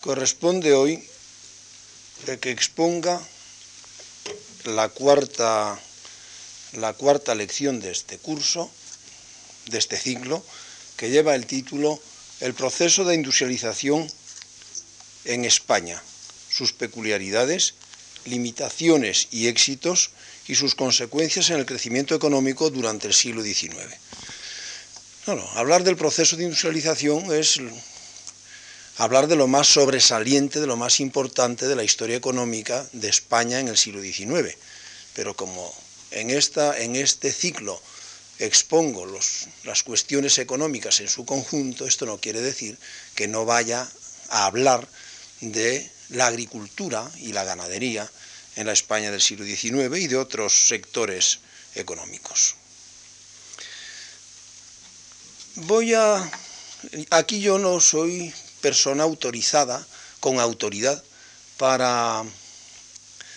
Corresponde hoy que exponga la cuarta, la cuarta lección de este curso, de este ciclo, que lleva el título El proceso de industrialización en España, sus peculiaridades, limitaciones y éxitos y sus consecuencias en el crecimiento económico durante el siglo XIX. hablar del proceso de industrialización es hablar de lo más sobresaliente, de lo más importante de la historia económica de España en el siglo XIX. Pero como en, esta, en este ciclo expongo las cuestiones económicas en su conjunto, esto no quiere decir que no vaya a hablar de la agricultura y la ganadería en la España del siglo XIX y de otros sectores económicos. Voy a... Aquí yo no soy persona autorizada, con autoridad, para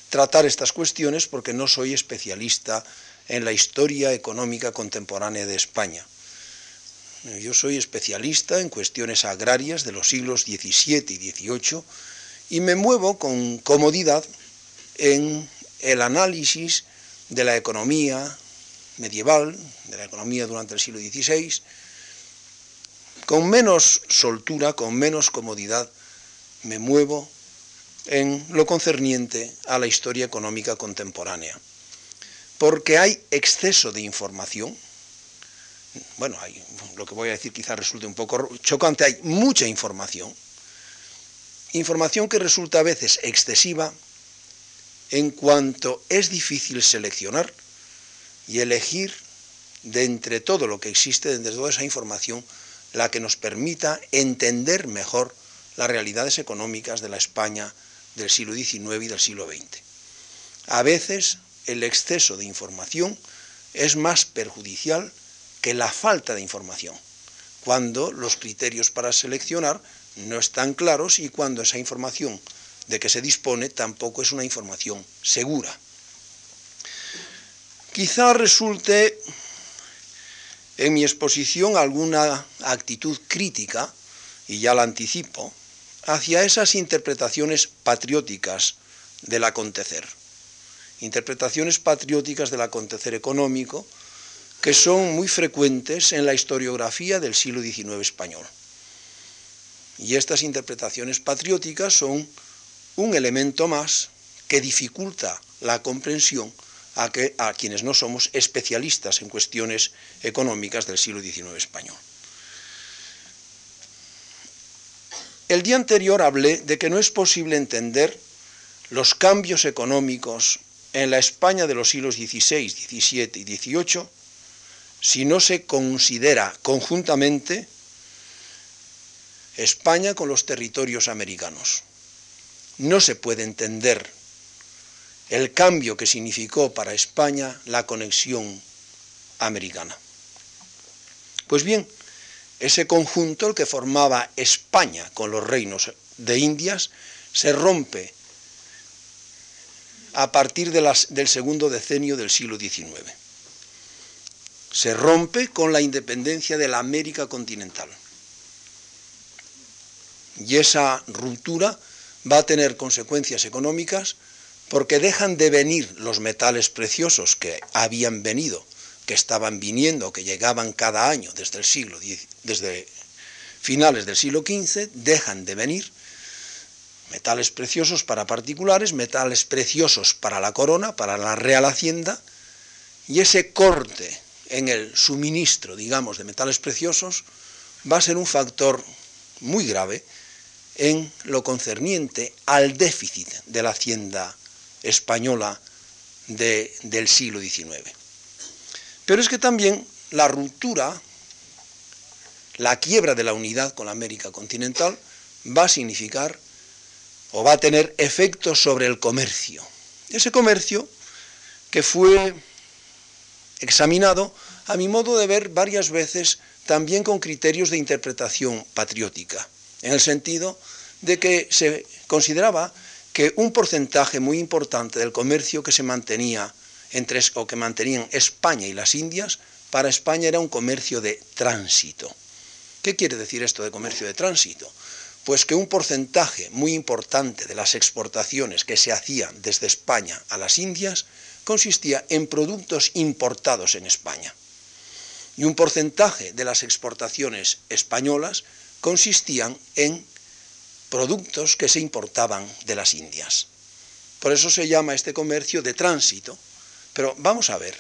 tratar estas cuestiones porque no soy especialista en la historia económica contemporánea de España. Yo soy especialista en cuestiones agrarias de los siglos XVII y XVIII y me muevo con comodidad en el análisis de la economía medieval, de la economía durante el siglo XVI, con menos soltura, con menos comodidad, me muevo en lo concerniente a la historia económica contemporánea. Porque hay exceso de información. Bueno, lo que voy a decir quizás resulte un poco chocante, hay mucha información. Información que resulta a veces excesiva en cuanto es difícil seleccionar y elegir de entre todo lo que existe, de entre toda esa información, la que nos permita entender mejor las realidades económicas de la España del siglo XIX y del siglo XX. A veces el exceso de información es más perjudicial que la falta de información, cuando los criterios para seleccionar no están claros y cuando esa información de que se dispone tampoco es una información segura. Quizá resulte en mi exposición alguna actitud crítica, y ya la anticipo, hacia esas interpretaciones patrióticas del acontecer. Interpretaciones patrióticas del acontecer económico que son muy frecuentes en la historiografía del siglo XIX español. Y estas interpretaciones patrióticas son un elemento más que dificulta la comprensión a, que, a quienes no somos especialistas en cuestiones económicas del siglo XIX español. El día anterior hablé de que no es posible entender los cambios económicos en la España de los siglos XVI, XVII y XVIII si no se considera conjuntamente España con los territorios americanos. No se puede entender el cambio que significó para España la conexión americana. Pues bien, ese conjunto, el que formaba España con los reinos de Indias, se rompe a partir del segundo decenio del siglo XIX. Se rompe con la independencia de la América continental. Y esa ruptura va a tener consecuencias económicas porque dejan de venir los metales preciosos que habían venido, que estaban viniendo, que llegaban cada año desde el siglo desde finales del siglo XV, dejan de venir metales preciosos para particulares, metales preciosos para la corona, para la Real Hacienda, y ese corte en el suministro, digamos, de metales preciosos va a ser un factor muy grave en lo concerniente al déficit de la hacienda española del siglo XIX. Pero es que también la ruptura, la quiebra de la unidad con la América continental va a significar o va a tener efectos sobre el comercio. Ese comercio que fue examinado, a mi modo de ver, varias veces también con criterios de interpretación patriótica, en el sentido de que se consideraba que un porcentaje muy importante del comercio que se mantenía entre, o que mantenían España y las Indias, para España era un comercio de tránsito. ¿Qué quiere decir esto de comercio de tránsito? Pues que un porcentaje muy importante de las exportaciones que se hacían desde España a las Indias consistía en productos importados en España. Y un porcentaje de las exportaciones españolas consistían en productos que se importaban de las Indias. Por eso se llama este comercio de tránsito. Pero vamos a ver,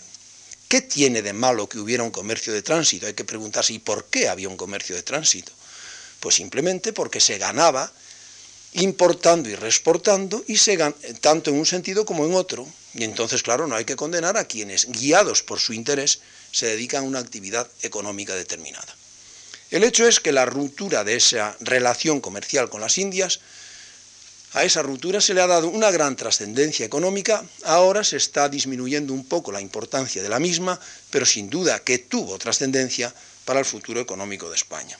¿qué tiene de malo que hubiera un comercio de tránsito? Hay que preguntarse, ¿y por qué había un comercio de tránsito? Pues simplemente porque se ganaba importando y reexportando, y se tanto en un sentido como en otro. Y entonces, claro, no hay que condenar a quienes, guiados por su interés, se dedican a una actividad económica determinada. El hecho es que la ruptura de esa relación comercial con las Indias, a esa ruptura se le ha dado una gran trascendencia económica, ahora se está disminuyendo un poco la importancia de la misma, pero sin duda que tuvo trascendencia para el futuro económico de España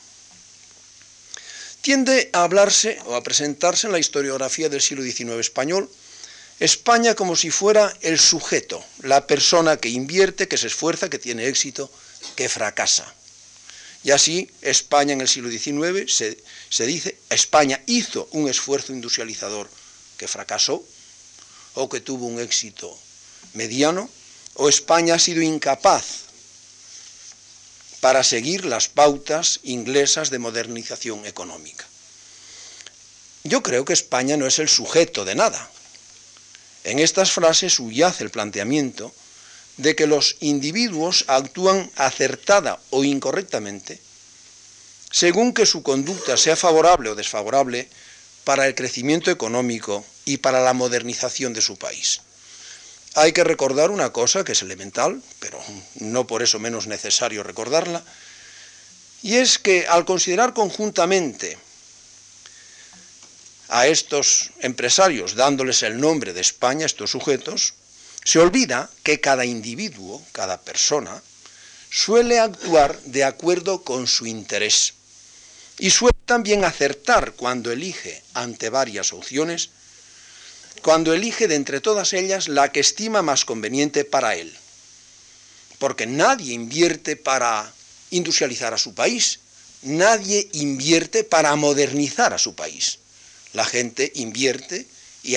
tiende a hablarse o a presentarse en la historiografía del siglo XIX español España como si fuera el sujeto, la persona que invierte, que se esfuerza, que tiene éxito, que fracasa. Y así España en el siglo XIX se, se dice, España hizo un esfuerzo industrializador que fracasó, o que tuvo un éxito mediano, o España ha sido incapaz para seguir las pautas inglesas de modernización económica. Yo creo que España no es el sujeto de nada. En estas frases subyace el planteamiento de que los individuos actúan acertada o incorrectamente según que su conducta sea favorable o desfavorable para el crecimiento económico y para la modernización de su país. Hay que recordar una cosa que es elemental, pero no por eso menos necesario recordarla, y es que al considerar conjuntamente a estos empresarios, dándoles el nombre de España, estos sujetos, se olvida que cada individuo, cada persona, suele actuar de acuerdo con su interés y suele también acertar cuando elige ante varias opciones cuando elige de entre todas ellas la que estima más conveniente para él. Porque nadie invierte para industrializar a su país, nadie invierte para modernizar a su país. La gente invierte y,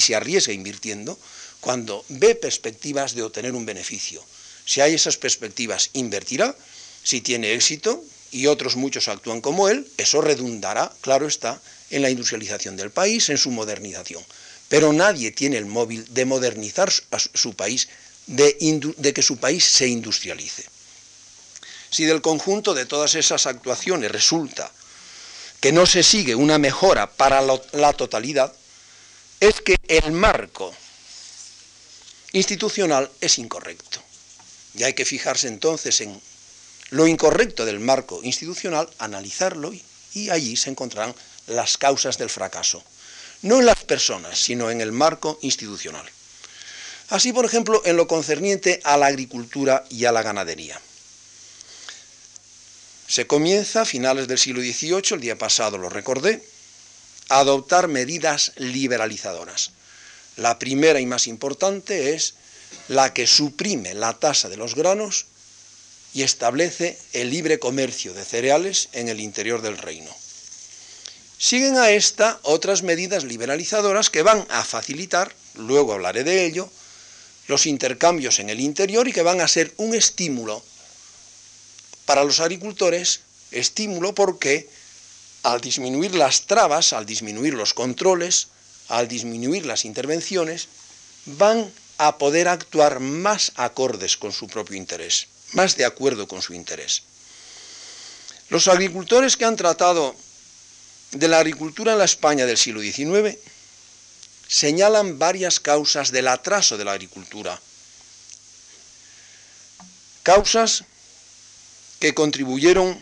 se arriesga invirtiendo cuando ve perspectivas de obtener un beneficio. Si hay esas perspectivas, invertirá. Si tiene éxito y otros muchos actúan como él, eso redundará, claro está, en la industrialización del país, en su modernización. Pero nadie tiene el móvil de modernizar su país, de, que su país se industrialice. Si del conjunto de todas esas actuaciones resulta que no se sigue una mejora para la totalidad, es que el marco institucional es incorrecto. Y hay que fijarse entonces en lo incorrecto del marco institucional, analizarlo y allí se encontrarán las causas del fracaso no en las personas, sino en el marco institucional. Así, por ejemplo, en lo concerniente a la agricultura y a la ganadería. Se comienza a finales del siglo XVIII, el día pasado lo recordé, a adoptar medidas liberalizadoras. La primera y más importante es la que suprime la tasa de los granos y establece el libre comercio de cereales en el interior del reino. Siguen a esta otras medidas liberalizadoras que van a facilitar, luego hablaré de ello, los intercambios en el interior y que van a ser un estímulo para los agricultores, estímulo porque al disminuir las trabas, al disminuir los controles, al disminuir las intervenciones, van a poder actuar más acordes con su propio interés, más de acuerdo con su interés. Los agricultores que han tratado de la agricultura en la España del siglo XIX señalan varias causas del atraso de la agricultura. Causas que contribuyeron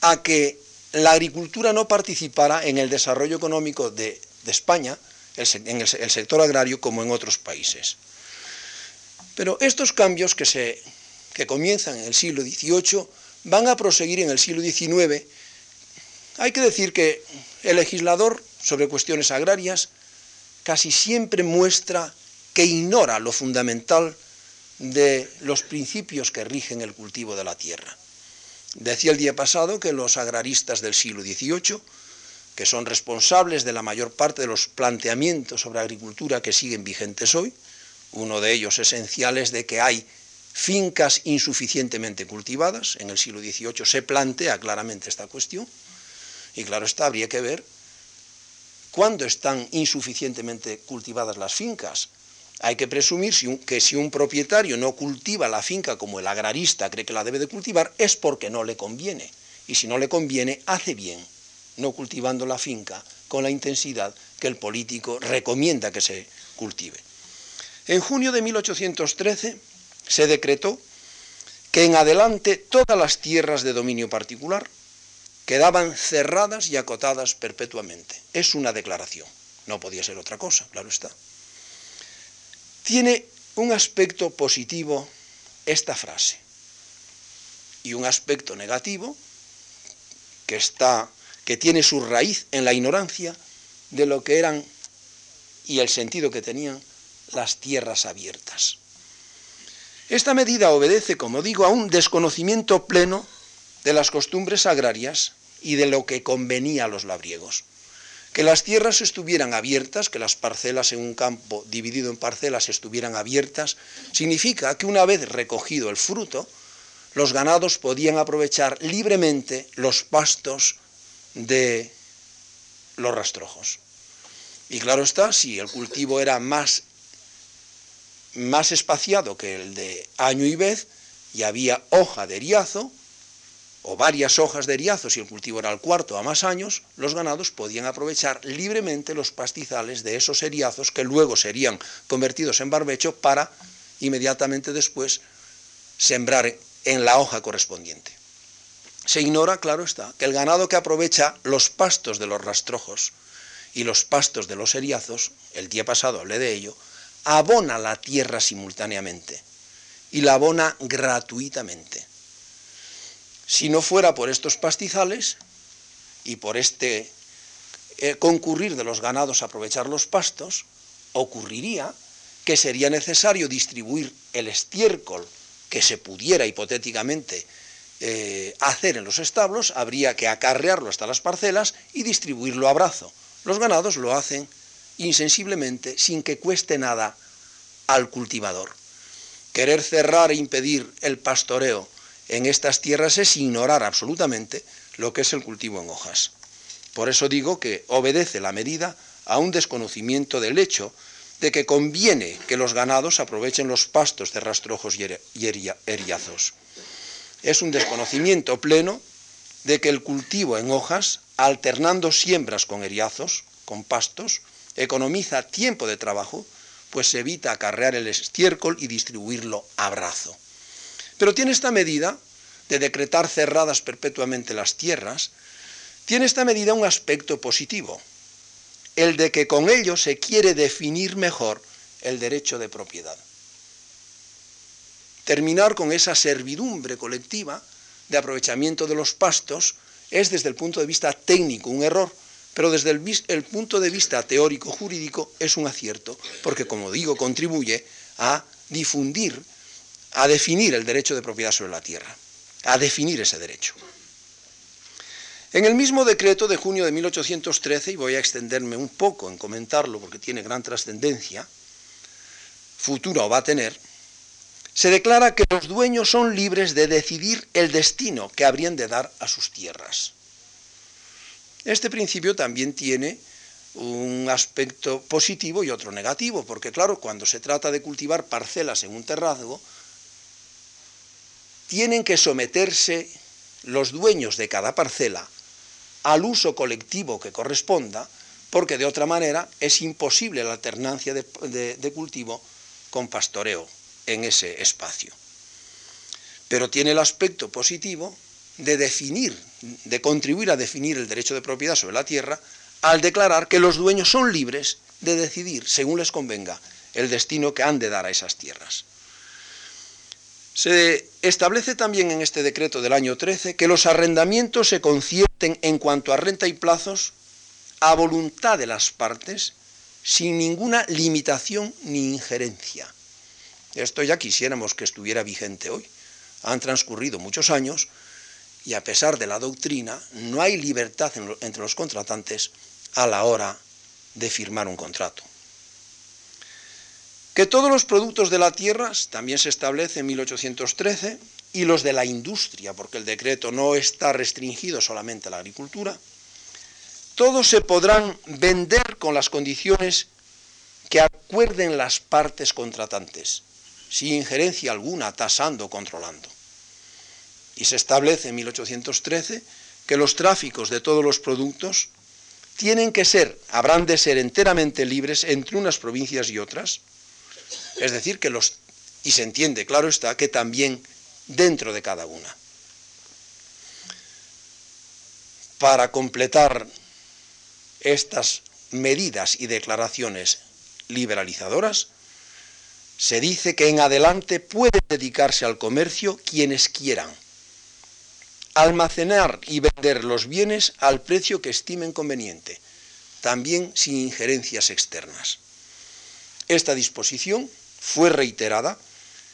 a que la agricultura no participara en el desarrollo económico de, España, en el, el, sector agrario, como en otros países. Pero estos cambios que, se, que comienzan en el siglo XVIII van a proseguir en el siglo XIX hay que decir que el legislador sobre cuestiones agrarias casi siempre muestra que ignora lo fundamental de los principios que rigen el cultivo de la tierra. Decía el día pasado que los agraristas del siglo XVIII, que son responsables de la mayor parte de los planteamientos sobre agricultura que siguen vigentes hoy, uno de ellos esencial es de que hay fincas insuficientemente cultivadas, en el siglo XVIII se plantea claramente esta cuestión, y claro está, habría que ver cuándo están insuficientemente cultivadas las fincas. Hay que presumir que si un propietario no cultiva la finca como el agrarista cree que la debe de cultivar, es porque no le conviene. Y si no le conviene, hace bien, no cultivando la finca con la intensidad que el político recomienda que se cultive. En junio de 1813 se decretó que en adelante todas las tierras de dominio particular quedaban cerradas y acotadas perpetuamente. Es una declaración, no podía ser otra cosa, claro está. Tiene un aspecto positivo esta frase y un aspecto negativo que está que tiene su raíz en la ignorancia de lo que eran y el sentido que tenían las tierras abiertas. Esta medida obedece, como digo, a un desconocimiento pleno de las costumbres agrarias y de lo que convenía a los labriegos. Que las tierras estuvieran abiertas, que las parcelas en un campo dividido en parcelas estuvieran abiertas, significa que una vez recogido el fruto, los ganados podían aprovechar libremente los pastos de los rastrojos. Y claro está, si el cultivo era más más espaciado que el de año y vez y había hoja de eriazo o varias hojas de eriazo si el cultivo era al cuarto a más años, los ganados podían aprovechar libremente los pastizales de esos eriazos que luego serían convertidos en barbecho para inmediatamente después sembrar en la hoja correspondiente. Se ignora, claro está, que el ganado que aprovecha los pastos de los rastrojos y los pastos de los eriazos, el día pasado hablé de ello, abona la tierra simultáneamente y la abona gratuitamente. Si no fuera por estos pastizales y por este eh, concurrir de los ganados a aprovechar los pastos, ocurriría que sería necesario distribuir el estiércol que se pudiera hipotéticamente eh, hacer en los establos, habría que acarrearlo hasta las parcelas y distribuirlo a brazo. Los ganados lo hacen insensiblemente sin que cueste nada al cultivador. Querer cerrar e impedir el pastoreo en estas tierras es ignorar absolutamente lo que es el cultivo en hojas. Por eso digo que obedece la medida a un desconocimiento del hecho de que conviene que los ganados aprovechen los pastos de rastrojos y eriazos. Es un desconocimiento pleno de que el cultivo en hojas, alternando siembras con eriazos, con pastos, economiza tiempo de trabajo, pues se evita acarrear el estiércol y distribuirlo a brazo. Pero tiene esta medida de decretar cerradas perpetuamente las tierras, tiene esta medida un aspecto positivo, el de que con ello se quiere definir mejor el derecho de propiedad. Terminar con esa servidumbre colectiva de aprovechamiento de los pastos es desde el punto de vista técnico un error, pero desde el, punto de vista teórico jurídico es un acierto, porque como digo, contribuye a difundir, a definir el derecho de propiedad sobre la tierra, a definir ese derecho. En el mismo decreto de junio de 1813, y voy a extenderme un poco en comentarlo porque tiene gran trascendencia, futura o va a tener, se declara que los dueños son libres de decidir el destino que habrían de dar a sus tierras. Este principio también tiene un aspecto positivo y otro negativo, porque claro, cuando se trata de cultivar parcelas en un terrazgo, tienen que someterse los dueños de cada parcela al uso colectivo que corresponda, porque de otra manera es imposible la alternancia de, cultivo con pastoreo en ese espacio. Pero tiene el aspecto positivo de definir, de contribuir a definir el derecho de propiedad sobre la tierra, al declarar que los dueños son libres de decidir, según les convenga, el destino que han de dar a esas tierras. Se establece también en este decreto del año 13 que los arrendamientos se concierten en cuanto a renta y plazos a voluntad de las partes, sin ninguna limitación ni injerencia. Esto ya quisiéramos que estuviera vigente hoy. Han transcurrido muchos años y a pesar de la doctrina, no hay libertad entre los contratantes a la hora de firmar un contrato. Que todos los productos de la tierra, también se establece en 1813, y los de la industria, porque el decreto no está restringido solamente a la agricultura, todos se podrán vender con las condiciones que acuerden las partes contratantes, sin injerencia alguna, tasando o controlando. Y se establece en 1813 que los tráficos de todos los productos tienen que ser, habrán de ser enteramente libres entre unas provincias y otras, es decir, que los, y se entiende, claro está, que también dentro de cada una. Para completar estas medidas y declaraciones liberalizadoras, se dice que en adelante puede dedicarse al comercio quienes quieran, almacenar y vender los bienes al precio que estimen conveniente, también sin injerencias externas. Esta disposición fue reiterada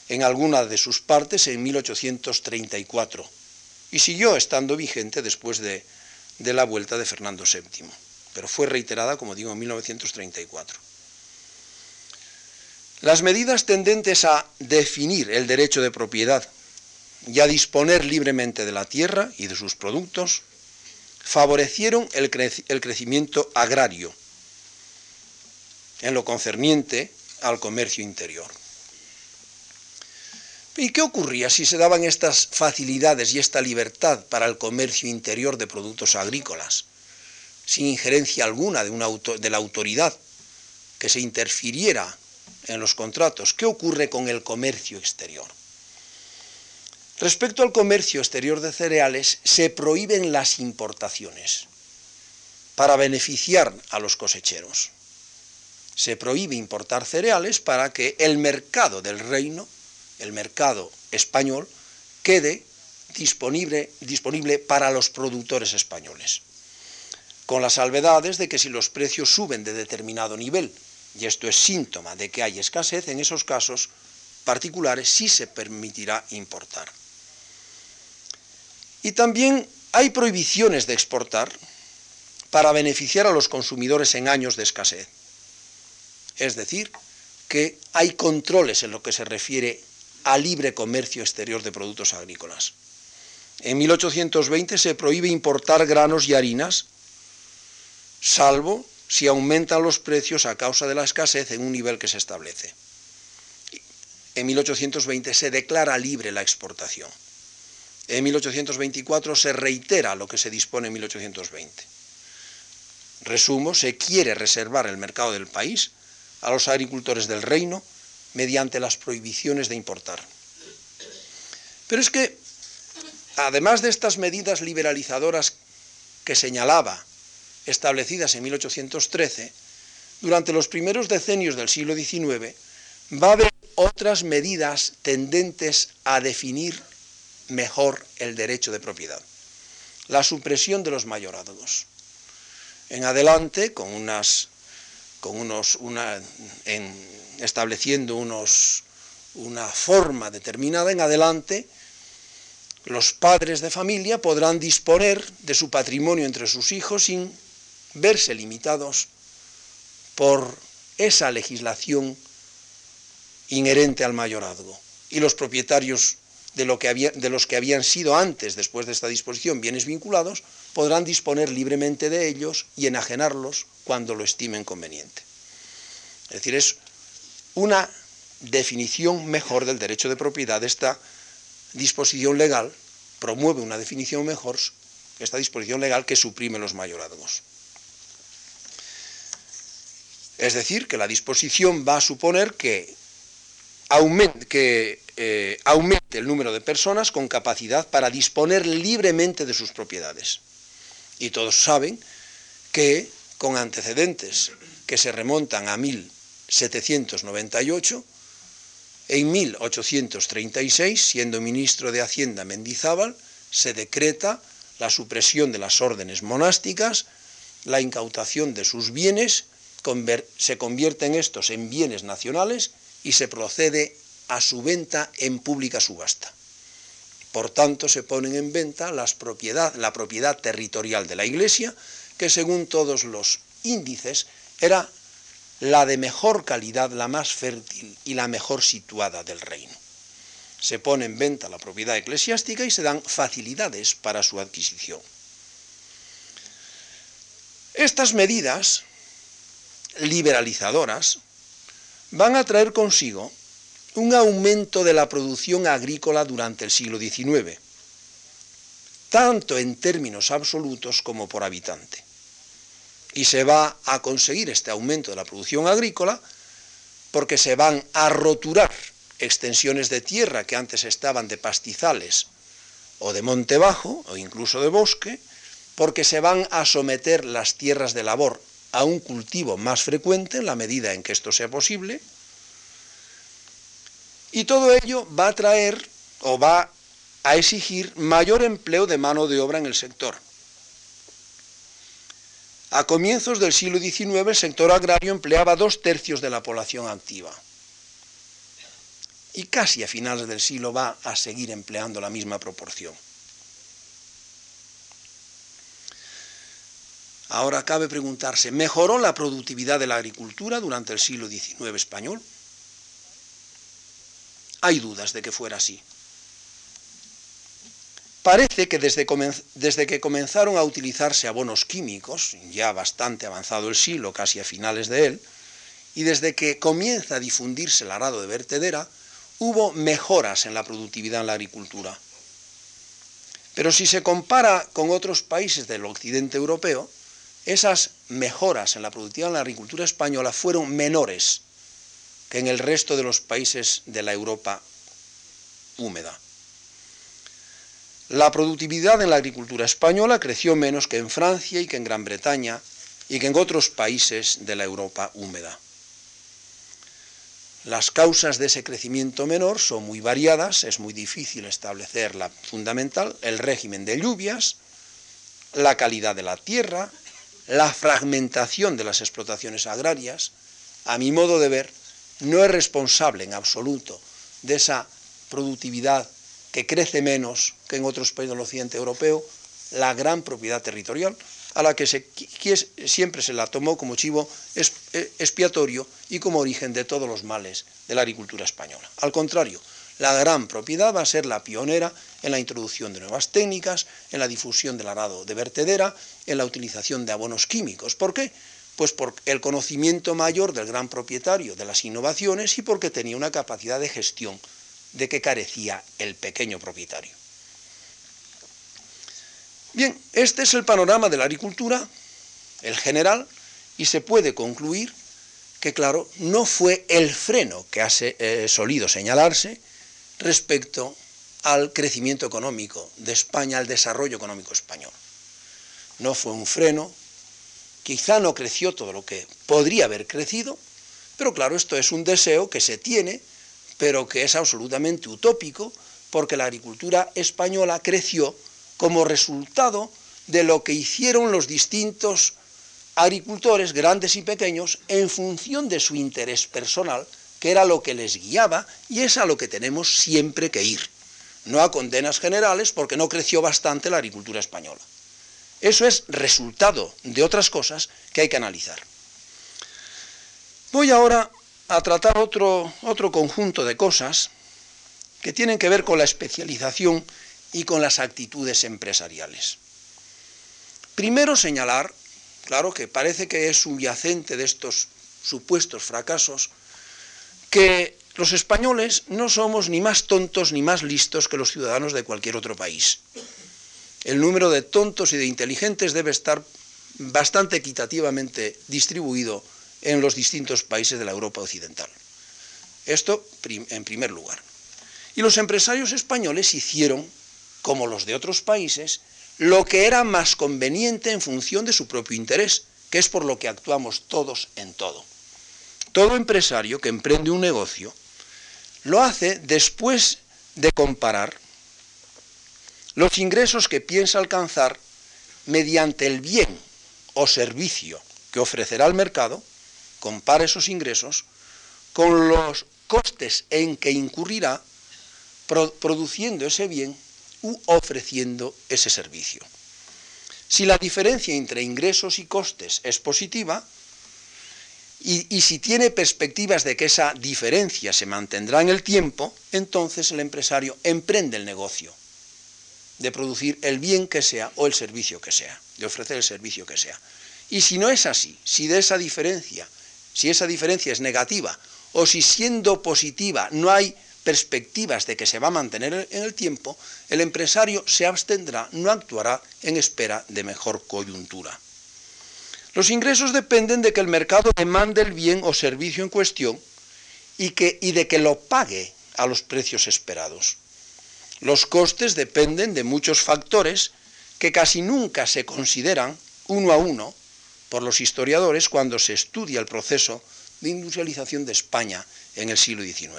en alguna de sus partes en 1834 y siguió estando vigente después de, de la vuelta de Fernando VII, pero fue reiterada, como digo, en 1934. Las medidas tendentes a definir el derecho de propiedad y a disponer libremente de la tierra y de sus productos favorecieron el, crecimiento agrario en lo concerniente al comercio interior. ¿Y qué ocurría si se daban estas facilidades y esta libertad para el comercio interior de productos agrícolas, sin injerencia alguna de, la autoridad que se interfiriera en los contratos? ¿Qué ocurre con el comercio exterior? Respecto al comercio exterior de cereales, se prohíben las importaciones para beneficiar a los cosecheros. Se prohíbe importar cereales para que el mercado del reino, el mercado español, quede disponible, disponible para los productores españoles. Con las salvedades de que si los precios suben de determinado nivel, y esto es síntoma de que hay escasez, en esos casos particulares sí se permitirá importar. Y también hay prohibiciones de exportar para beneficiar a los consumidores en años de escasez. Es decir, que hay controles en lo que se refiere al libre comercio exterior de productos agrícolas. En 1820 se prohíbe importar granos y harinas, salvo si aumentan los precios a causa de la escasez en un nivel que se establece. En 1820 se declara libre la exportación. En 1824 se reitera lo que se dispone en 1820. Resumo, se quiere reservar el mercado del país a los agricultores del reino mediante las prohibiciones de importar. Pero es que, además de estas medidas liberalizadoras que señalaba, establecidas en 1813, durante los primeros decenios del siglo XIX va a haber otras medidas tendentes a definir mejor el derecho de propiedad. La supresión de los mayorazgos. En adelante, con unas, con unos, una, en, estableciendo unos, una forma determinada, en adelante, los padres de familia podrán disponer de su patrimonio entre sus hijos sin verse limitados por esa legislación inherente al mayorazgo. Y los propietarios de, lo que de los que habían sido antes, después de esta disposición, bienes vinculados, podrán disponer libremente de ellos y enajenarlos cuando lo estimen conveniente. Es decir, es una definición mejor del derecho de propiedad. Esta disposición legal promueve una definición mejor, esta disposición legal que suprime los mayorazgos. Es decir, que la disposición va a suponer que aumente, eh, aumente el número de personas con capacidad para disponer libremente de sus propiedades. Y todos saben que con antecedentes que se remontan a 1798, en 1836, siendo ministro de Hacienda Mendizábal, se decreta la supresión de las órdenes monásticas, la incautación de sus bienes, se convierten estos en bienes nacionales y se procede a su venta en pública subasta. Por tanto, se ponen en venta la propiedad territorial de la Iglesia, que según todos los índices era la de mejor calidad, la más fértil y la mejor situada del reino. Se pone en venta la propiedad eclesiástica y se dan facilidades para su adquisición. Estas medidas liberalizadoras van a traer consigo un aumento de la producción agrícola durante el siglo XIX, tanto en términos absolutos como por habitante. Y se va a conseguir este aumento de la producción agrícola porque se van a roturar extensiones de tierra que antes estaban de pastizales o de monte bajo o incluso de bosque, porque se van a someter las tierras de labor a un cultivo más frecuente en la medida en que esto sea posible, y todo ello va a traer o va a exigir mayor empleo de mano de obra en el sector. A comienzos del siglo XIX el sector agrario empleaba dos tercios de la población activa y casi a finales del siglo va a seguir empleando la misma proporción. Ahora cabe preguntarse, ¿mejoró la productividad de la agricultura durante el siglo XIX español? Hay dudas de que fuera así. Parece que desde, que comenzaron a utilizarse abonos químicos, ya bastante avanzado el siglo, casi a finales de él, y desde que comienza a difundirse el arado de vertedera, hubo mejoras en la productividad en la agricultura. Pero si se compara con otros países del occidente europeo, esas mejoras en la productividad en la agricultura española fueron menores que en el resto de los países de la Europa húmeda. La productividad en la agricultura española creció menos que en Francia y que en Gran Bretaña y que en otros países de la Europa húmeda. Las causas de ese crecimiento menor son muy variadas, es muy difícil establecer la fundamental, el régimen de lluvias, la calidad de la tierra, la fragmentación de las explotaciones agrarias, a mi modo de ver, no es responsable en absoluto de esa productividad que crece menos que en otros países del occidente europeo, la gran propiedad territorial, a la que siempre se la tomó como chivo eh, expiatorio y como origen de todos los males de la agricultura española. Al contrario, la gran propiedad va a ser la pionera en la introducción de nuevas técnicas, en la difusión del arado de vertedera, en la utilización de abonos químicos. ¿Por qué? Pues por el conocimiento mayor del gran propietario de las innovaciones y porque tenía una capacidad de gestión de que carecía el pequeño propietario. Bien, este es el panorama de la agricultura, el general, y se puede concluir que, claro, no fue el freno que ha eh, solido señalarse respecto al crecimiento económico de España, al desarrollo económico español. No fue un freno, quizá no creció todo lo que podría haber crecido, pero claro, esto es un deseo que se tiene, pero que es absolutamente utópico, porque la agricultura española creció como resultado de lo que hicieron los distintos agricultores, grandes y pequeños, en función de su interés personal, que era lo que les guiaba y es a lo que tenemos siempre que ir, no a condenas generales porque no creció bastante la agricultura española. Eso es resultado de otras cosas que hay que analizar. Voy ahora a tratar otro, otro conjunto de cosas que tienen que ver con la especialización y con las actitudes empresariales. Primero señalar, claro que parece que es subyacente de estos supuestos fracasos, que los españoles no somos ni más tontos ni más listos que los ciudadanos de cualquier otro país. El número de tontos y de inteligentes debe estar bastante equitativamente distribuido en los distintos países de la Europa occidental. Esto en primer lugar. Y los empresarios españoles hicieron como los de otros países, lo que era más conveniente en función de su propio interés, que es por lo que actuamos todos en todo. Todo empresario que emprende un negocio lo hace después de comparar los ingresos que piensa alcanzar mediante el bien o servicio que ofrecerá al mercado, compara esos ingresos con los costes en que incurrirá produciendo ese bien u ofreciendo ese servicio. Si la diferencia entre ingresos y costes es positiva, y, si tiene perspectivas de que esa diferencia se mantendrá en el tiempo, entonces el empresario emprende el negocio de producir el bien que sea o el servicio que sea, de ofrecer el servicio que sea. Y si no es así, si de esa diferencia, si esa diferencia es negativa, o si siendo positiva no hay perspectivas de que se va a mantener en el tiempo, el empresario se abstendrá, no actuará en espera de mejor coyuntura. Los ingresos dependen de que el mercado demande el bien o servicio en cuestión y, que, y de que lo pague a los precios esperados. Los costes dependen de muchos factores que casi nunca se consideran uno a uno por los historiadores cuando se estudia el proceso de industrialización de España en el siglo XIX.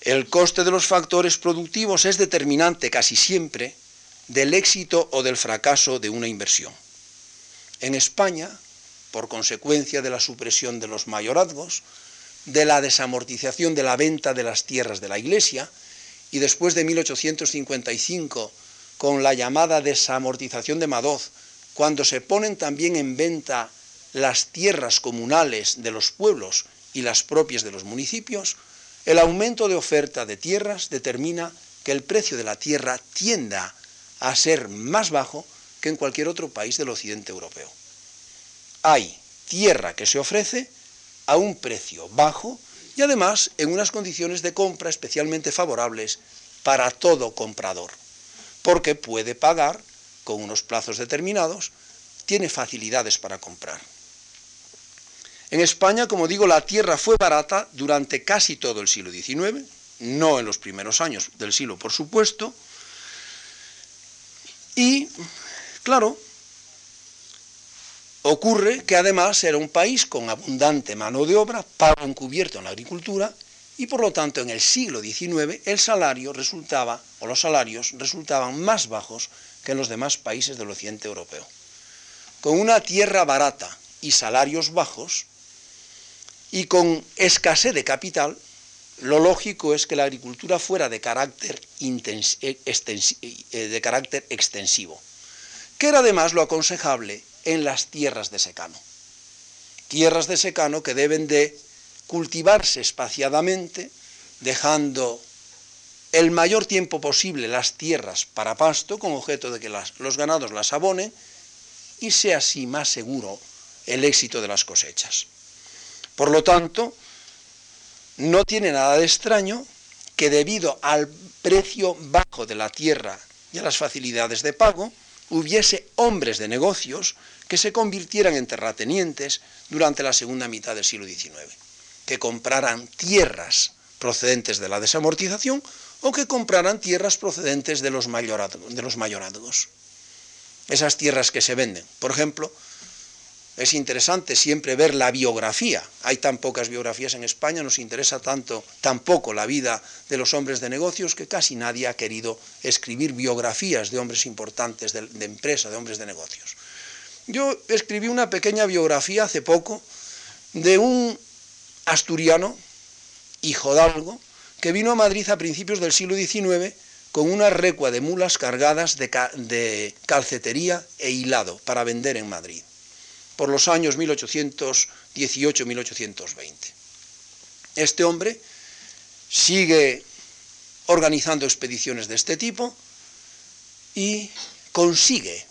El coste de los factores productivos es determinante casi siempre del éxito o del fracaso de una inversión. En España, por consecuencia de la supresión de los mayorazgos, de la desamortización de la venta de las tierras de la Iglesia, y después de 1855, con la llamada desamortización de Madoz, cuando se ponen también en venta las tierras comunales de los pueblos y las propias de los municipios, el aumento de oferta de tierras determina que el precio de la tierra tienda a ser más bajo que en cualquier otro país del occidente europeo. Hay tierra que se ofrece a un precio bajo y además en unas condiciones de compra especialmente favorables para todo comprador, porque puede pagar con unos plazos determinados, tiene facilidades para comprar. En España, como digo, la tierra fue barata durante casi todo el siglo XIX, no en los primeros años del siglo, por supuesto, y, claro, ocurre que además era un país con abundante mano de obra, pago encubierto en la agricultura, y por lo tanto en el siglo XIX el salario resultaba, o los salarios resultaban más bajos que en los demás países del occidente europeo. Con una tierra barata y salarios bajos, y con escasez de capital, lo lógico es que la agricultura fuera de carácter, eh, de carácter extensivo, que era además lo aconsejable en las tierras de secano. Tierras de secano que deben de cultivarse espaciadamente, dejando el mayor tiempo posible las tierras para pasto, con objeto de que los ganados las abonen, y sea así más seguro el éxito de las cosechas. Por lo tanto, no tiene nada de extraño que debido al precio bajo de la tierra y a las facilidades de pago, hubiese hombres de negocios que se convirtieran en terratenientes durante la segunda mitad del siglo XIX, que compraran tierras procedentes de la desamortización o que compraran tierras procedentes de los, mayorazgos. Esas tierras que se venden, por ejemplo, es interesante siempre ver la biografía. Hay tan pocas biografías en España, nos interesa tanto, tampoco la vida de los hombres de negocios que casi nadie ha querido escribir biografías de hombres importantes de, de empresa, de hombres de negocios. Yo escribí una pequeña biografía hace poco de un asturiano, hijo algo, que vino a Madrid a principios del siglo XIX con una recua de mulas cargadas de calcetería e hilado para vender en Madrid por los años 1818-1820. Este hombre sigue organizando expediciones de este tipo y consigue,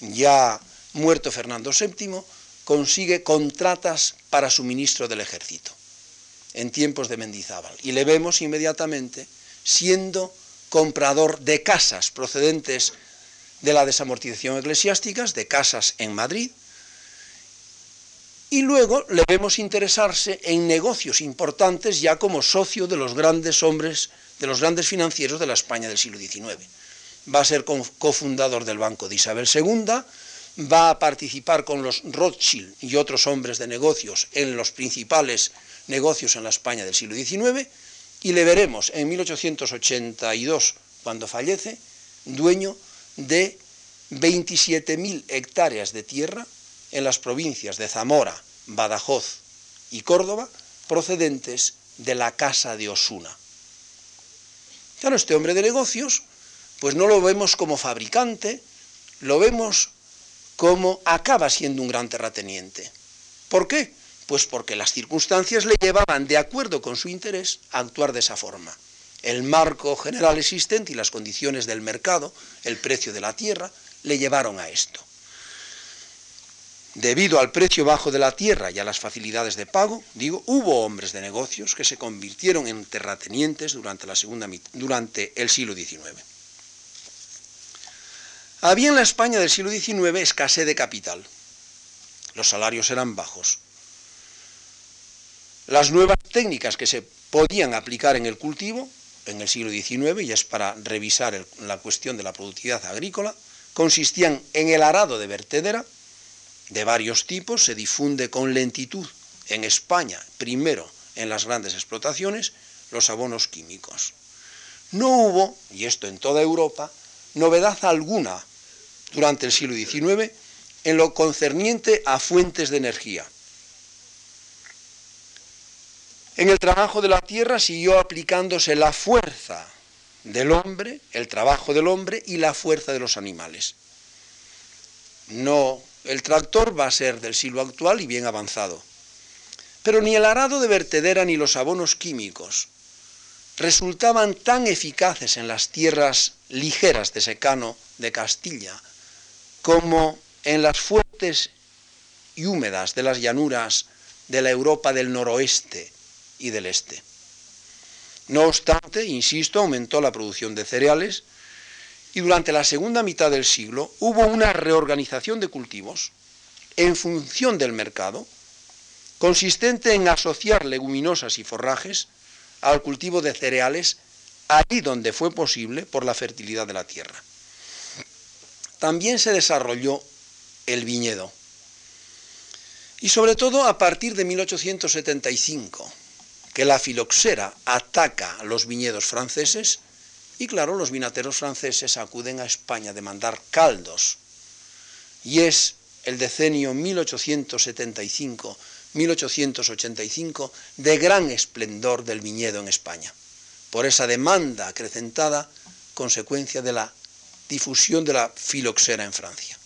ya muerto Fernando VII, consigue contratas para suministro del ejército en tiempos de Mendizábal. Y le vemos inmediatamente siendo comprador de casas procedentes de la desamortización eclesiásticas, de casas en Madrid, y luego le vemos interesarse en negocios importantes ya como socio de los grandes hombres, de los grandes financieros de la España del siglo XIX. Va a ser cofundador del Banco de Isabel II, va a participar con los Rothschild y otros hombres de negocios en los principales negocios en la España del siglo XIX, y le veremos en 1882, cuando fallece, dueño de 27.000 hectáreas de tierra en las provincias de Zamora, Badajoz y Córdoba, procedentes de la Casa de Osuna. Claro, este hombre de negocios, pues no lo vemos como fabricante, lo vemos como acaba siendo un gran terrateniente. ¿Por qué? Pues porque las circunstancias le llevaban, de acuerdo con su interés, a actuar de esa forma. El marco general existente y las condiciones del mercado, el precio de la tierra, le llevaron a esto. Debido al precio bajo de la tierra y a las facilidades de pago, digo, hubo hombres de negocios que se convirtieron en terratenientes durante, el siglo XIX. Había en la España del siglo XIX escasez de capital. Los salarios eran bajos. Las nuevas técnicas que se podían aplicar en el cultivo en el siglo XIX, y es para revisar la cuestión de la productividad agrícola, consistían en el arado de vertedera, de varios tipos, se difunde con lentitud en España, primero en las grandes explotaciones, los abonos químicos. No hubo, y esto en toda Europa, novedad alguna durante el siglo XIX en lo concerniente a fuentes de energía. En el trabajo de la tierra siguió aplicándose la fuerza del hombre, el trabajo del hombre y la fuerza de los animales. No el tractor va a ser del siglo actual y bien avanzado. Pero ni el arado de vertedera ni los abonos químicos resultaban tan eficaces en las tierras ligeras de secano de Castilla como en las fuertes y húmedas de las llanuras de la Europa del noroeste y del este. No obstante, insisto, aumentó la producción de cereales, y durante la segunda mitad del siglo hubo una reorganización de cultivos en función del mercado, consistente en asociar leguminosas y forrajes al cultivo de cereales ahí donde fue posible por la fertilidad de la tierra. También se desarrolló el viñedo. Y sobre todo a partir de 1875, que la filoxera ataca los viñedos franceses, y claro, los vinateros franceses acuden a España a demandar caldos. Y es el decenio 1875-1885 de gran esplendor del viñedo en España, por esa demanda acrecentada consecuencia de la difusión de la filoxera en Francia.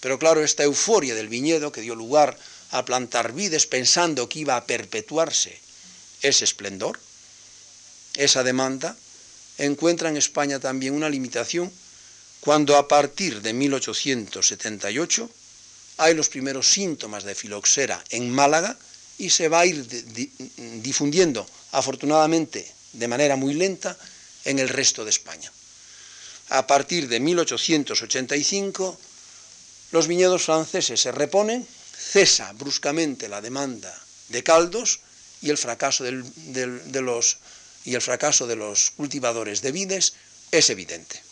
Pero claro, esta euforia del viñedo que dio lugar a plantar vides pensando que iba a perpetuarse ese esplendor, esa demanda, encuentra en España también una limitación cuando a partir de 1878 hay los primeros síntomas de filoxera en Málaga y se va a ir difundiendo, afortunadamente, de manera muy lenta en el resto de España. A partir de 1885, los viñedos franceses se reponen, cesa bruscamente la demanda de caldos y el fracaso de los y el fracaso de los cultivadores de vides es evidente.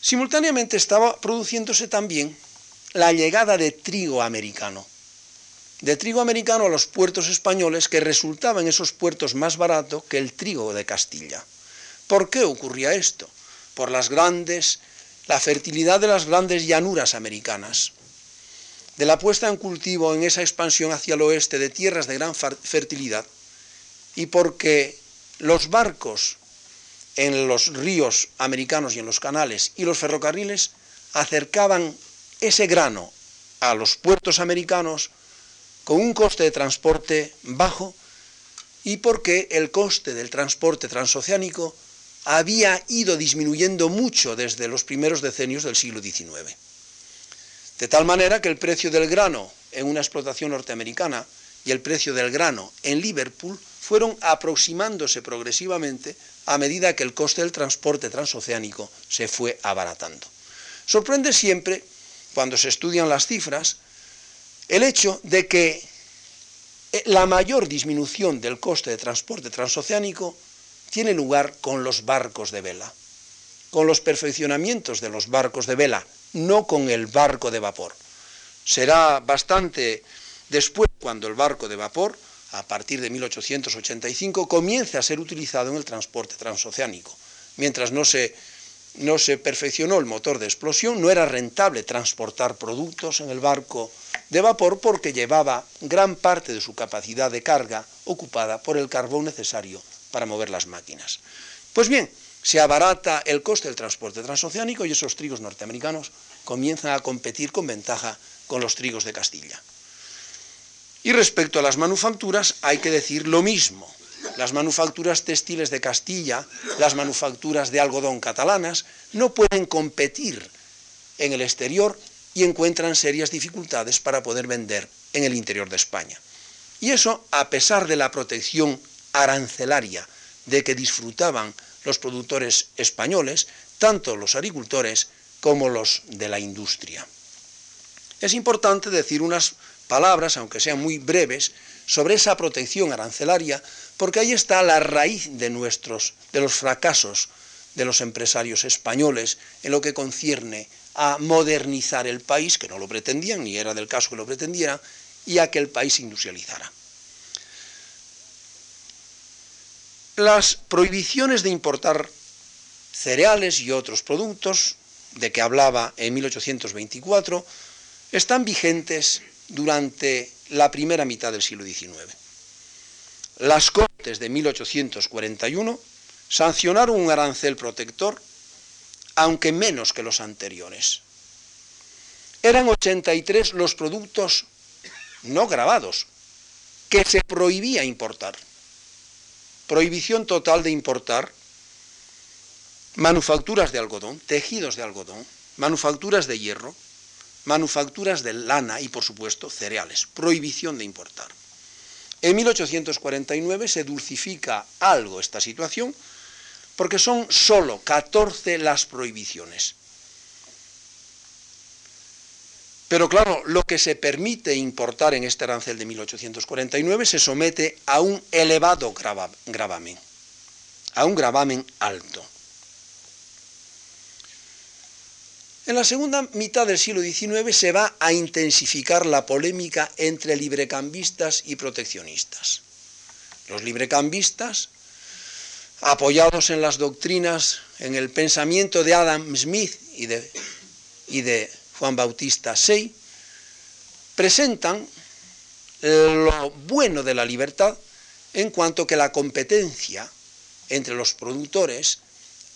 Simultáneamente estaba produciéndose también la llegada de trigo americano. De trigo americano a los puertos españoles que resultaba en esos puertos más barato que el trigo de Castilla. ¿Por qué ocurría esto? Por las grandes, la fertilidad de las grandes llanuras americanas, de la puesta en cultivo en esa expansión hacia el oeste de tierras de gran fertilidad, y porque los barcos en los ríos americanos y en los canales y los ferrocarriles acercaban ese grano a los puertos americanos con un coste de transporte bajo y porque el coste del transporte transoceánico había ido disminuyendo mucho desde los primeros decenios del siglo XIX. De tal manera que el precio del grano en una explotación norteamericana y el precio del grano en Liverpool fueron aproximándose progresivamente a medida que el coste del transporte transoceánico se fue abaratando. Sorprende siempre, cuando se estudian las cifras, el hecho de que eh, la mayor disminución del coste de transporte transoceánico tiene lugar con los barcos de vela, con los perfeccionamientos de los barcos de vela, no con el barco de vapor. Será bastante después cuando el barco de vapor a partir de 1885, comienza a ser utilizado en el transporte transoceánico. Mientras no se, no se perfeccionó el motor de explosión, no era rentable transportar productos en el barco de vapor porque llevaba gran parte de su capacidad de carga ocupada por el carbón necesario para mover las máquinas. Pues bien, se abarata el coste del transporte transoceánico y esos trigos norteamericanos comienzan a competir con ventaja con los trigos de Castilla. Y respecto a las manufacturas, hay que decir lo mismo. Las manufacturas textiles de Castilla, las manufacturas de algodón catalanas, no pueden competir en el exterior y encuentran serias dificultades para poder vender en el interior de España. Y eso a pesar de la protección arancelaria de que disfrutaban los productores españoles, tanto los agricultores como los de la industria. Es importante decir unas palabras, aunque sean muy breves, sobre esa protección arancelaria, porque ahí está la raíz de nuestros, de los fracasos de los empresarios españoles en lo que concierne a modernizar el país, que no lo pretendían, ni era del caso que lo pretendieran, y a que el país industrializara. Las prohibiciones de importar cereales y otros productos, de que hablaba en 1824, están vigentes durante la primera mitad del siglo XIX. Las Cortes de 1841 sancionaron un arancel protector, aunque menos que los anteriores. Eran 83 los productos no grabados que se prohibía importar prohibición total de importar manufacturas de algodón, tejidos de algodón, manufacturas de hierro, manufacturas de lana y, por supuesto, cereales. Prohibición de importar. En 1849 se dulcifica algo esta situación porque son solo 14 las prohibiciones. Pero claro, lo que se permite importar en este arancel de 1849 se somete a un elevado gravamen, a un gravamen alto. En la segunda mitad del siglo XIX se va a intensificar la polémica entre librecambistas y proteccionistas. Los librecambistas, apoyados en las doctrinas, en el pensamiento de Adam Smith y de, Juan Bautista Sei, presentan lo bueno de la libertad en cuanto que la competencia entre los productores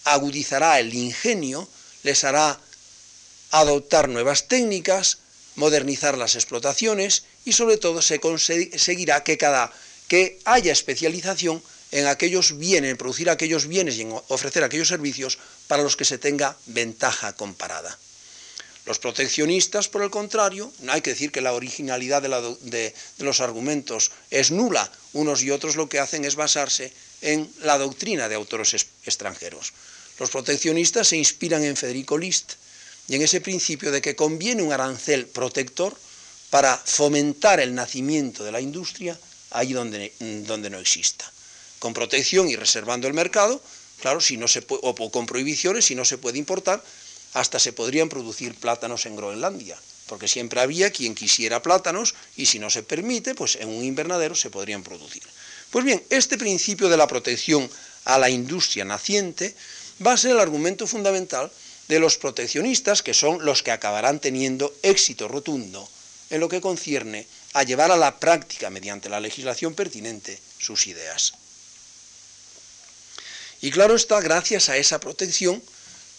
agudizará el ingenio, les hará adoptar nuevas técnicas, modernizar las explotaciones y sobre todo se conseguirá que haya especialización en aquellos bienes, en producir aquellos bienes y en ofrecer aquellos servicios para los que se tenga ventaja comparada. Los proteccionistas, por el contrario, no hay que decir que la originalidad de, los argumentos es nula. Unos y otros lo que hacen es basarse en la doctrina de autores extranjeros. Los proteccionistas se inspiran en Federico List y en ese principio de que conviene un arancel protector para fomentar el nacimiento de la industria ahí donde, donde no exista. Con protección y reservando el mercado, claro, si no se o con prohibiciones, si no se puede importar, hasta se podrían producir plátanos en Groenlandia, porque siempre había quien quisiera plátanos y si no se permite, pues en un invernadero se podrían producir. Pues bien, este principio de la protección a la industria naciente va a ser el argumento fundamental de los proteccionistas, que son los que acabarán teniendo éxito rotundo en lo que concierne a llevar a la práctica, mediante la legislación pertinente, sus ideas. Y claro está, gracias a esa protección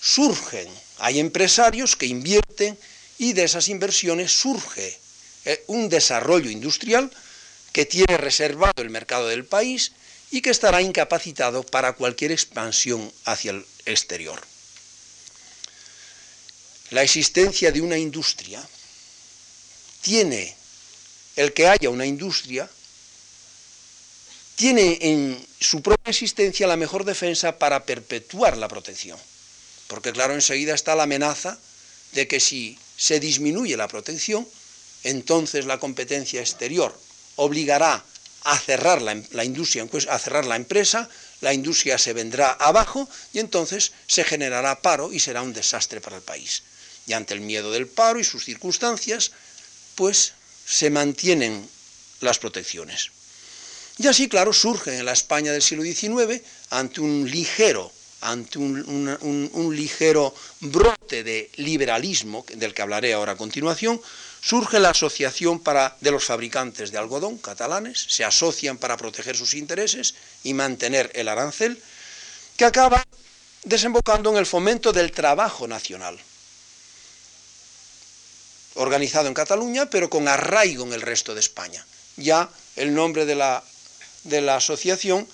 surgen hay empresarios que invierten y de esas inversiones surge eh, un desarrollo industrial que tiene reservado el mercado del país y que estará incapacitado para cualquier expansión hacia el exterior. La existencia de una industria tiene, el que haya una industria, tiene en su propia existencia la mejor defensa para perpetuar la protección. Porque claro, enseguida está la amenaza de que si se disminuye la protección, entonces la competencia exterior obligará a cerrar la, industria, a cerrar la empresa, la industria se vendrá abajo y entonces se generará paro y será un desastre para el país. Y ante el miedo del paro y sus circunstancias, pues se mantienen las protecciones. Y así, claro, surge en la España del siglo XIX, ante un ligero ante un, ligero brote de liberalismo, del que hablaré ahora a continuación, surge la Asociación de los Fabricantes de Algodón catalanes, se asocian para proteger sus intereses y mantener el arancel, que acaba desembocando en el fomento del trabajo nacional, organizado en Cataluña, pero con arraigo en el resto de España. Ya el nombre de la, de la asociación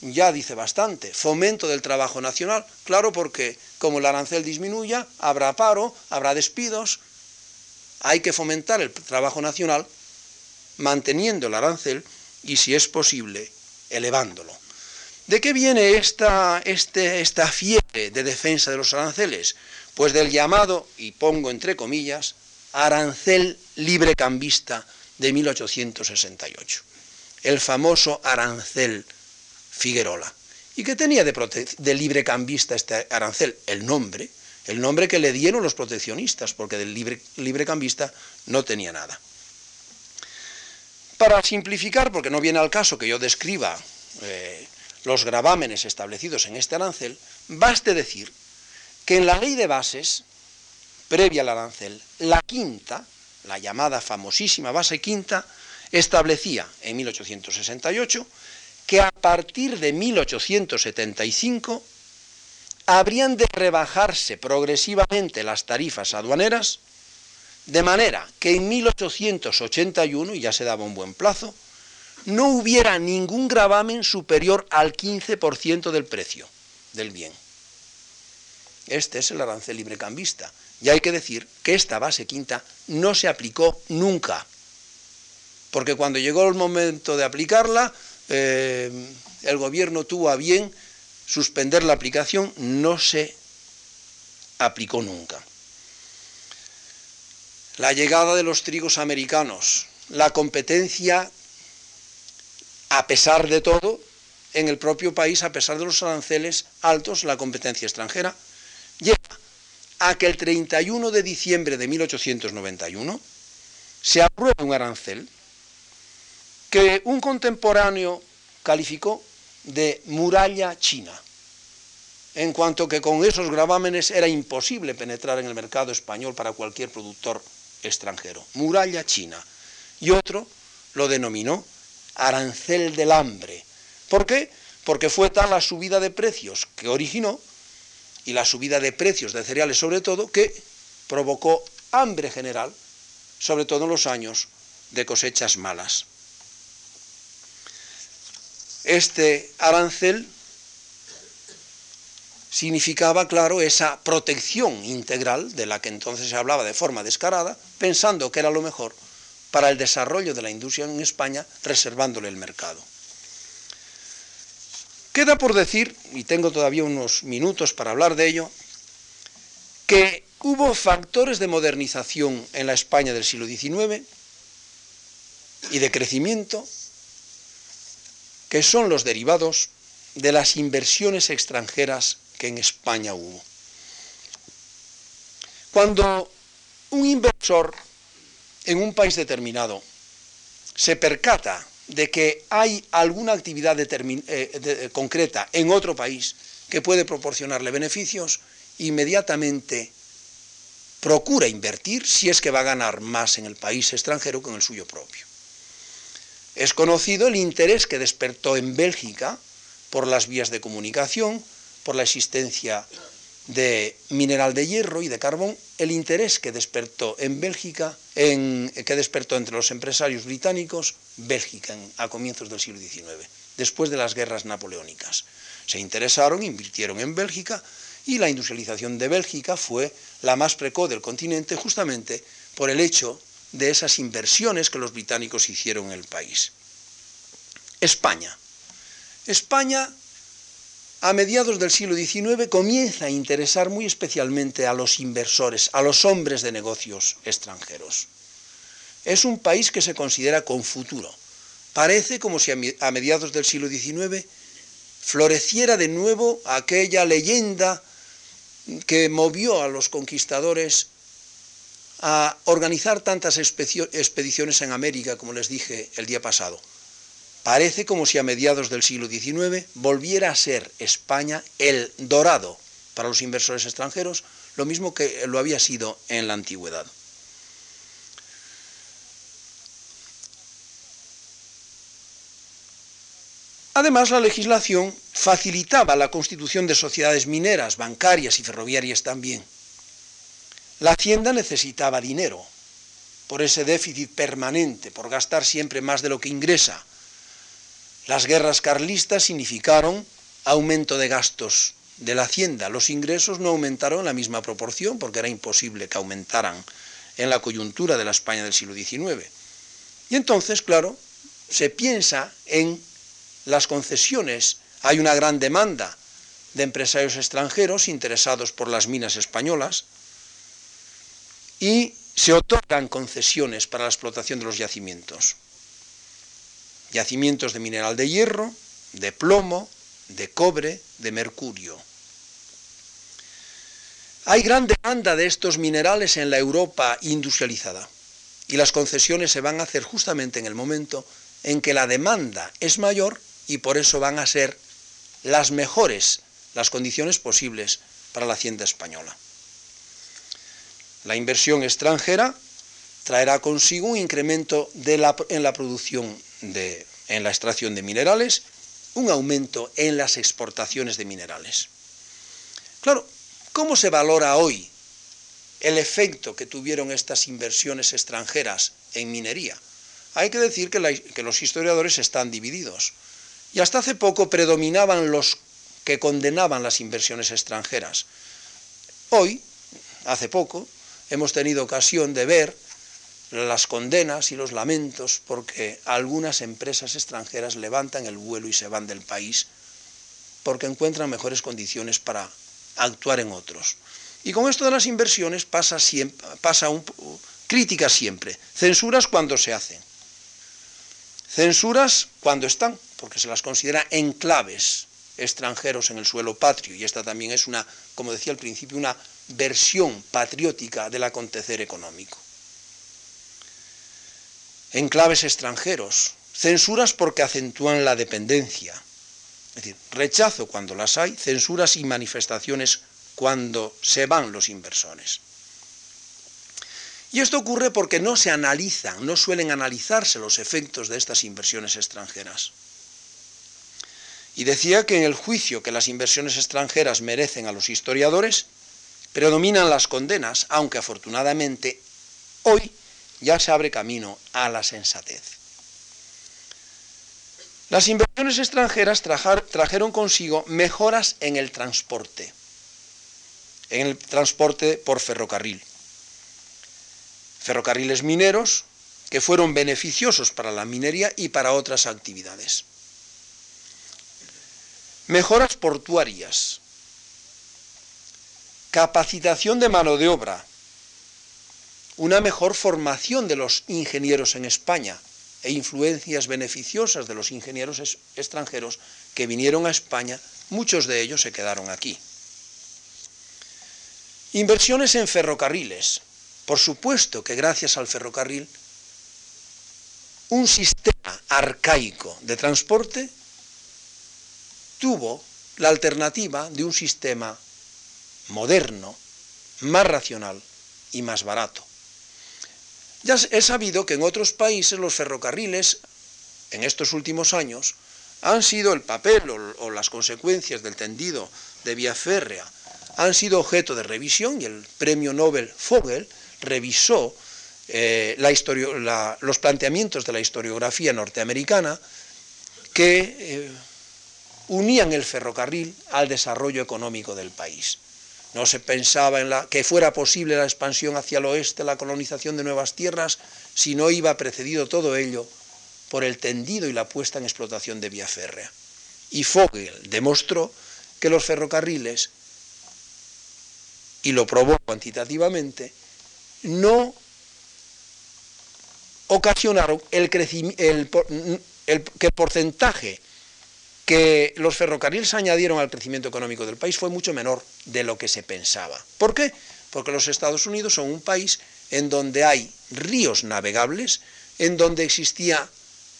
ya dice bastante, fomento del trabajo nacional, claro porque como el arancel disminuya, habrá paro, habrá despidos, hay que fomentar el trabajo nacional manteniendo el arancel y si es posible elevándolo. ¿De qué viene esta, este, esta fiebre de defensa de los aranceles? Pues del llamado, y pongo entre comillas, arancel librecambista de 1868, el famoso arancel Figuerola. ¿Y qué tenía de, de librecambista este arancel? El nombre, el nombre que le dieron los proteccionistas, porque del libre, librecambista no tenía nada. Para simplificar, porque no viene al caso que yo describa eh, los gravámenes establecidos en este arancel, baste decir que en la ley de bases, previa al arancel, la quinta, la llamada famosísima base quinta, establecía en 1868 que a partir de 1875 habrían de rebajarse progresivamente las tarifas aduaneras, de manera que en 1881, y ya se daba un buen plazo, no hubiera ningún gravamen superior al 15% del precio del bien. Este es el arancel librecambista. Y hay que decir que esta base quinta no se aplicó nunca, porque cuando llegó el momento de aplicarla, eh, el gobierno tuvo a bien suspender la aplicación, no se aplicó nunca. La llegada de los trigos americanos, la competencia, a pesar de todo, en el propio país, a pesar de los aranceles altos, la competencia extranjera, a que el 31 de diciembre de 1891 se apruebe un arancel que un contemporáneo calificó de muralla china, en cuanto que con esos gravámenes era imposible penetrar en el mercado español para cualquier productor extranjero. Muralla china. Y otro lo denominó arancel del hambre. ¿Por qué? Porque fue tal la subida de precios que originó, y la subida de precios de cereales sobre todo, que provocó hambre general, sobre todo en los años de cosechas malas. Este arancel significaba, claro, esa protección integral de la que entonces se hablaba de forma descarada, pensando que era lo mejor para el desarrollo de la industria en España, reservándole el mercado. Queda por decir, y tengo todavía unos minutos para hablar de ello, que hubo factores de modernización en la España del siglo XIX y de crecimiento que son los derivados de las inversiones extranjeras que en España hubo. Cuando un inversor en un país determinado se percata de que hay alguna actividad eh, eh, concreta en otro país que puede proporcionarle beneficios, inmediatamente procura invertir si es que va a ganar más en el país extranjero que en el suyo propio. Es conocido el interés que despertó en Bélgica por las vías de comunicación, por la existencia de mineral de hierro y de carbón, el interés que despertó en Bélgica, que despertó entre los empresarios británicos, Bélgica a comienzos del siglo XIX, después de las guerras napoleónicas. Se interesaron, invirtieron en Bélgica y la industrialización de Bélgica fue la más precoz del continente justamente por el hecho de esas inversiones que los británicos hicieron en el país. España. España, a mediados del siglo XIX, comienza a interesar muy especialmente a los inversores, a los hombres de negocios extranjeros. Es un país que se considera con futuro. Parece como si a mediados del siglo XIX floreciera de nuevo aquella leyenda que movió a los conquistadores a organizar tantas expediciones en América, como les dije el día pasado. Parece como si a mediados del siglo XIX volviera a ser España el dorado para los inversores extranjeros, lo mismo que lo había sido en la antigüedad. Además, la legislación facilitaba la constitución de sociedades mineras, bancarias y ferroviarias también. La hacienda necesitaba dinero, por ese déficit permanente, por gastar siempre más de lo que ingresa. Las guerras carlistas significaron aumento de gastos de la hacienda. Los ingresos no aumentaron en la misma proporción porque era imposible que aumentaran en la coyuntura de la España del siglo XIX. Y entonces, claro, se piensa en las concesiones. Hay una gran demanda de empresarios extranjeros interesados por las minas españolas y se otorgan concesiones para la explotación de los yacimientos. Yacimientos de mineral de hierro, de plomo, de cobre, de mercurio. Hay gran demanda de estos minerales en la Europa industrializada y las concesiones se van a hacer justamente en el momento en que la demanda es mayor y por eso van a ser las mejores las condiciones posibles para la hacienda española. La inversión extranjera traerá consigo un incremento en la producción, en la extracción de minerales, un aumento en las exportaciones de minerales. Claro, ¿cómo se valora hoy el efecto que tuvieron estas inversiones extranjeras en minería? Hay que decir que los historiadores están divididos. Y hasta hace poco predominaban los que condenaban las inversiones extranjeras. Hoy, hace poco, hemos tenido ocasión de ver las condenas y los lamentos porque algunas empresas extranjeras levantan el vuelo y se van del país porque encuentran mejores condiciones para actuar en otros. Y con esto de las inversiones pasa, siempre, pasa un, críticas siempre, censuras cuando se hacen, censuras cuando están, porque se las considera enclaves extranjeros en el suelo patrio, y esta también es una, como decía al principio, una versión patriótica del acontecer económico. Enclaves extranjeros, censuras porque acentúan la dependencia, es decir, rechazo cuando las hay, censuras y manifestaciones cuando se van los inversores. Y esto ocurre porque no se analizan, no suelen analizarse los efectos de estas inversiones extranjeras. Y decía que en el juicio que las inversiones extranjeras merecen a los historiadores, Predominan las condenas, aunque afortunadamente hoy ya se abre camino a la sensatez. Las inversiones extranjeras trajeron consigo mejoras en el transporte, en el transporte por ferrocarril. Ferrocarriles mineros que fueron beneficiosos para la minería y para otras actividades. Mejoras portuarias, capacitación de mano de obra, una mejor formación de los ingenieros en España e influencias beneficiosas de los ingenieros extranjeros que vinieron a España, muchos de ellos se quedaron aquí. Inversiones en ferrocarriles. Por supuesto que gracias al ferrocarril, un sistema arcaico de transporte tuvo la alternativa de un sistema moderno, más racional y más barato. Ya he sabido que en otros países los ferrocarriles, en estos últimos años, han sido el papel o, las consecuencias del tendido de vía férrea, han sido objeto de revisión y el premio Nobel Vogel revisó eh, los planteamientos de la historiografía norteamericana que eh, unían el ferrocarril al desarrollo económico del país. No se pensaba en que fuera posible la expansión hacia el oeste, la colonización de nuevas tierras, si no iba precedido todo ello por el tendido y la puesta en explotación de vía férrea. Y Vogel demostró que los ferrocarriles, y lo probó cuantitativamente, no ocasionaron el, el, el, que el porcentaje que los ferrocarriles añadieron al crecimiento económico del país fue mucho menor de lo que se pensaba. ¿Por qué? Porque los Estados Unidos son un país en donde hay ríos navegables, en donde existía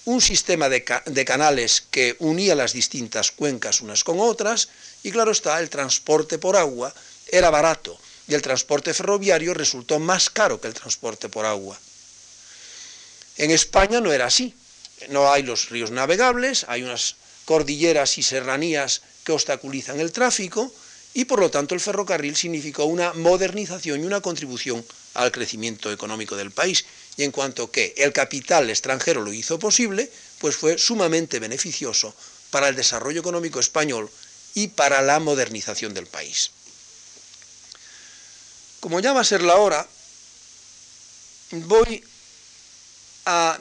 un sistema de, canales que unía las distintas cuencas unas con otras, y claro está, el transporte por agua era barato, y el transporte ferroviario resultó más caro que el transporte por agua. En España no era así, no hay los ríos navegables, hay unas cordilleras y serranías que obstaculizan el tráfico, y por lo tanto el ferrocarril significó una modernización y una contribución al crecimiento económico del país. Y en cuanto que el capital extranjero lo hizo posible, pues fue sumamente beneficioso para el desarrollo económico español y para la modernización del país. Como ya va a ser la hora, voy a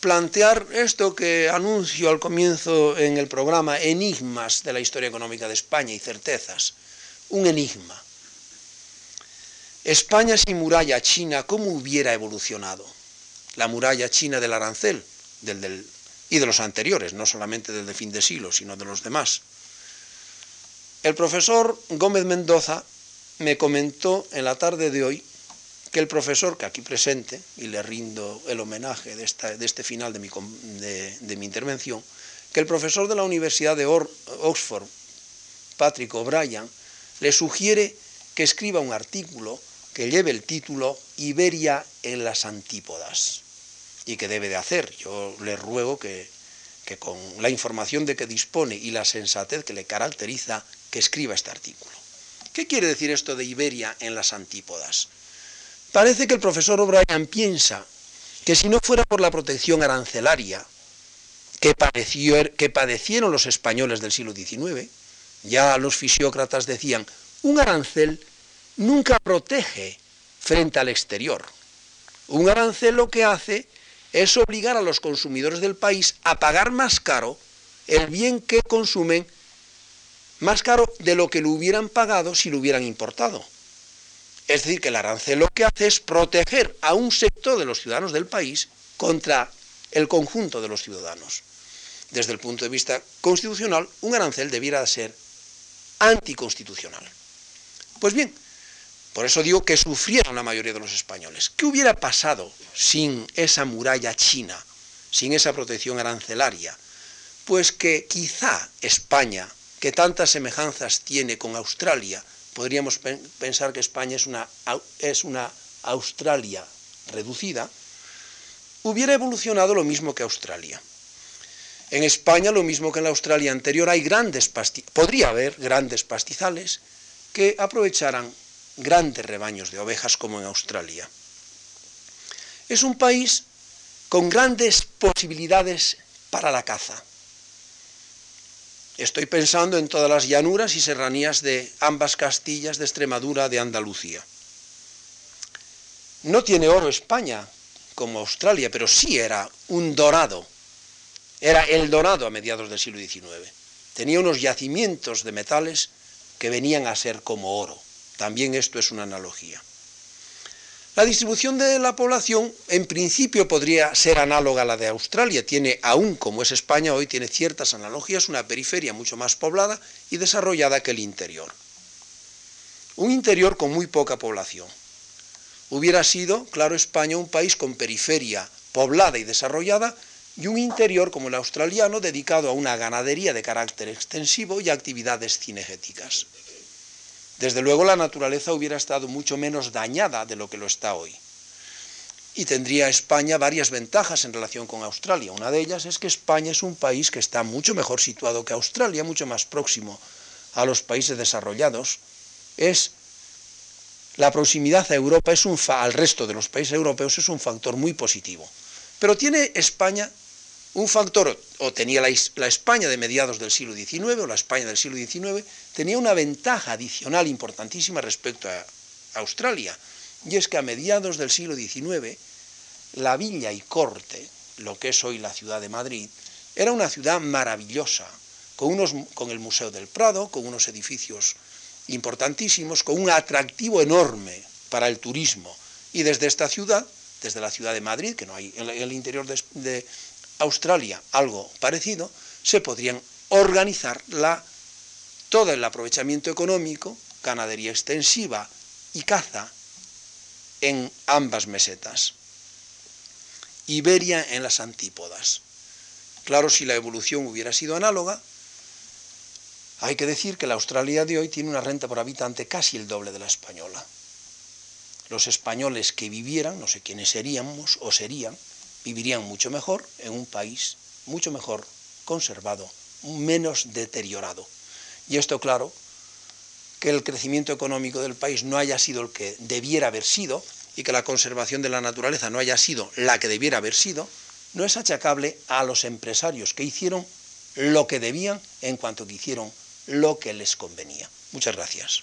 plantear esto que anuncio al comienzo en el programa, enigmas de la historia económica de España y certezas. Un enigma. España sin muralla china, ¿cómo hubiera evolucionado? La muralla china del arancel y de los anteriores, no solamente del de fin de siglo, sino de los demás. El profesor Gómez Mendoza me comentó en la tarde de hoy que el profesor, que aquí presente, y le rindo el homenaje de, este final de mi, intervención, que el profesor de la Universidad de Oxford, Patrick O'Brien, le sugiere que escriba un artículo que lleve el título Iberia en las antípodas, y que debe de hacer. Yo le ruego que, que con la información de que dispone y la sensatez que le caracteriza, que escriba este artículo. ¿Qué quiere decir esto de Iberia en las antípodas? Parece que el profesor O'Brien piensa que si no fuera por la protección arancelaria que, que padecieron los españoles del siglo XIX, ya los fisiócratas decían, un arancel nunca protege frente al exterior. Un arancel lo que hace es obligar a los consumidores del país a pagar más caro el bien que consumen, más caro de lo que lo hubieran pagado si lo hubieran importado. Es decir, que el arancel lo que hace es proteger a un sector de los ciudadanos del país contra el conjunto de los ciudadanos. Desde el punto de vista constitucional, un arancel debiera ser anticonstitucional. Pues bien, por eso digo que sufrieron la mayoría de los españoles. ¿Qué hubiera pasado sin esa muralla china, sin esa protección arancelaria? Pues que quizá España, que tantas semejanzas tiene con Australia, podríamos pensar que España es una, es una Australia reducida, hubiera evolucionado lo mismo que Australia. En España, lo mismo que en la Australia anterior, hay grandes podría haber grandes pastizales que aprovecharan grandes rebaños de ovejas como en Australia. Es un país con grandes posibilidades para la caza. Estoy pensando en todas las llanuras y serranías de ambas Castillas, de Extremadura, de Andalucía. No tiene oro España como Australia, pero sí era un dorado. Era el dorado a mediados del siglo XIX. Tenía unos yacimientos de metales que venían a ser como oro. También esto es una analogía. La distribución de la población en principio podría ser análoga a la de Australia. Tiene, aún como es España hoy, tiene ciertas analogías, una periferia mucho más poblada y desarrollada que el interior. Un interior con muy poca población. Hubiera sido, claro, España un país con periferia poblada y desarrollada y un interior como el australiano dedicado a una ganadería de carácter extensivo y actividades cinegéticas. Desde luego la naturaleza hubiera estado mucho menos dañada de lo que lo está hoy. Y tendría España varias ventajas en relación con Australia. Una de ellas es que España es un país que está mucho mejor situado que Australia, mucho más próximo a los países desarrollados. Es la proximidad a Europa es al resto de los países europeos es un factor muy positivo. Pero tiene España un factor, o tenía la, España de mediados del siglo XIX, o la España del siglo XIX, tenía una ventaja adicional importantísima respecto a Australia, y es que a mediados del siglo XIX, la villa y corte, lo que es hoy la ciudad de Madrid, era una ciudad maravillosa, con, unos, con el Museo del Prado, con unos edificios importantísimos, con un atractivo enorme para el turismo. Y desde esta ciudad, desde la ciudad de Madrid, que no hay en el interior de Australia algo parecido, se podrían organizar la, todo el aprovechamiento económico, ganadería extensiva y caza en ambas mesetas. Iberia en las antípodas. Claro, si la evolución hubiera sido análoga, hay que decir que la Australia de hoy tiene una renta por habitante casi el doble de la española. Los españoles que vivieran, no sé quiénes seríamos o serían, vivirían mucho mejor en un país mucho mejor conservado menos deteriorado. Y esto, claro, que el crecimiento económico del país no haya sido el que debiera haber sido y que la conservación de la naturaleza no haya sido la que debiera haber sido, no es achacable a los empresarios que hicieron lo que debían en cuanto que hicieron lo que les convenía. Muchas gracias.